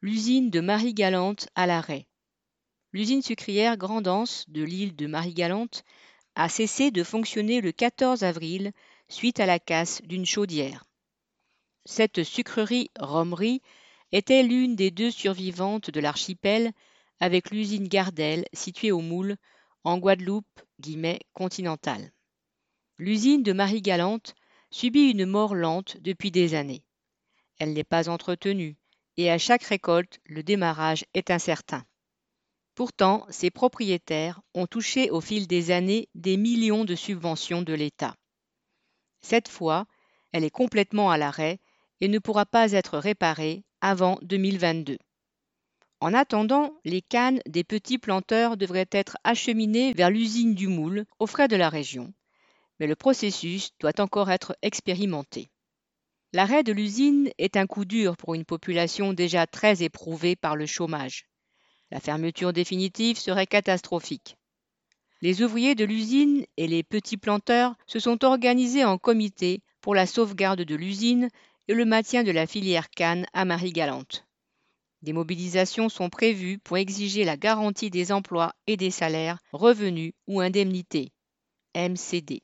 L'usine de Marie-Galante à l'arrêt. L'usine sucrière Grand'Anse de l'île de Marie-Galante a cessé de fonctionner le 14 avril suite à la casse d'une chaudière. Cette sucrerie Romerie était l'une des deux survivantes de l'archipel avec l'usine Gardel située au Moule en Guadeloupe continentale. L'usine de Marie-Galante subit une mort lente depuis des années. Elle n'est pas entretenue et à chaque récolte, le démarrage est incertain. Pourtant, ses propriétaires ont touché au fil des années des millions de subventions de l'État. Cette fois, elle est complètement à l'arrêt et ne pourra pas être réparée avant 2022. En attendant, les cannes des petits planteurs devraient être acheminées vers l'usine du Moule, aux frais de la région. Mais le processus doit encore être expérimenté. L'arrêt de l'usine est un coup dur pour une population déjà très éprouvée par le chômage. La fermeture définitive serait catastrophique. Les ouvriers de l'usine et les petits planteurs se sont organisés en comité pour la sauvegarde de l'usine et le maintien de la filière canne à Marie-Galante. Des mobilisations sont prévues pour exiger la garantie des emplois et des salaires, revenus ou indemnités. MCD.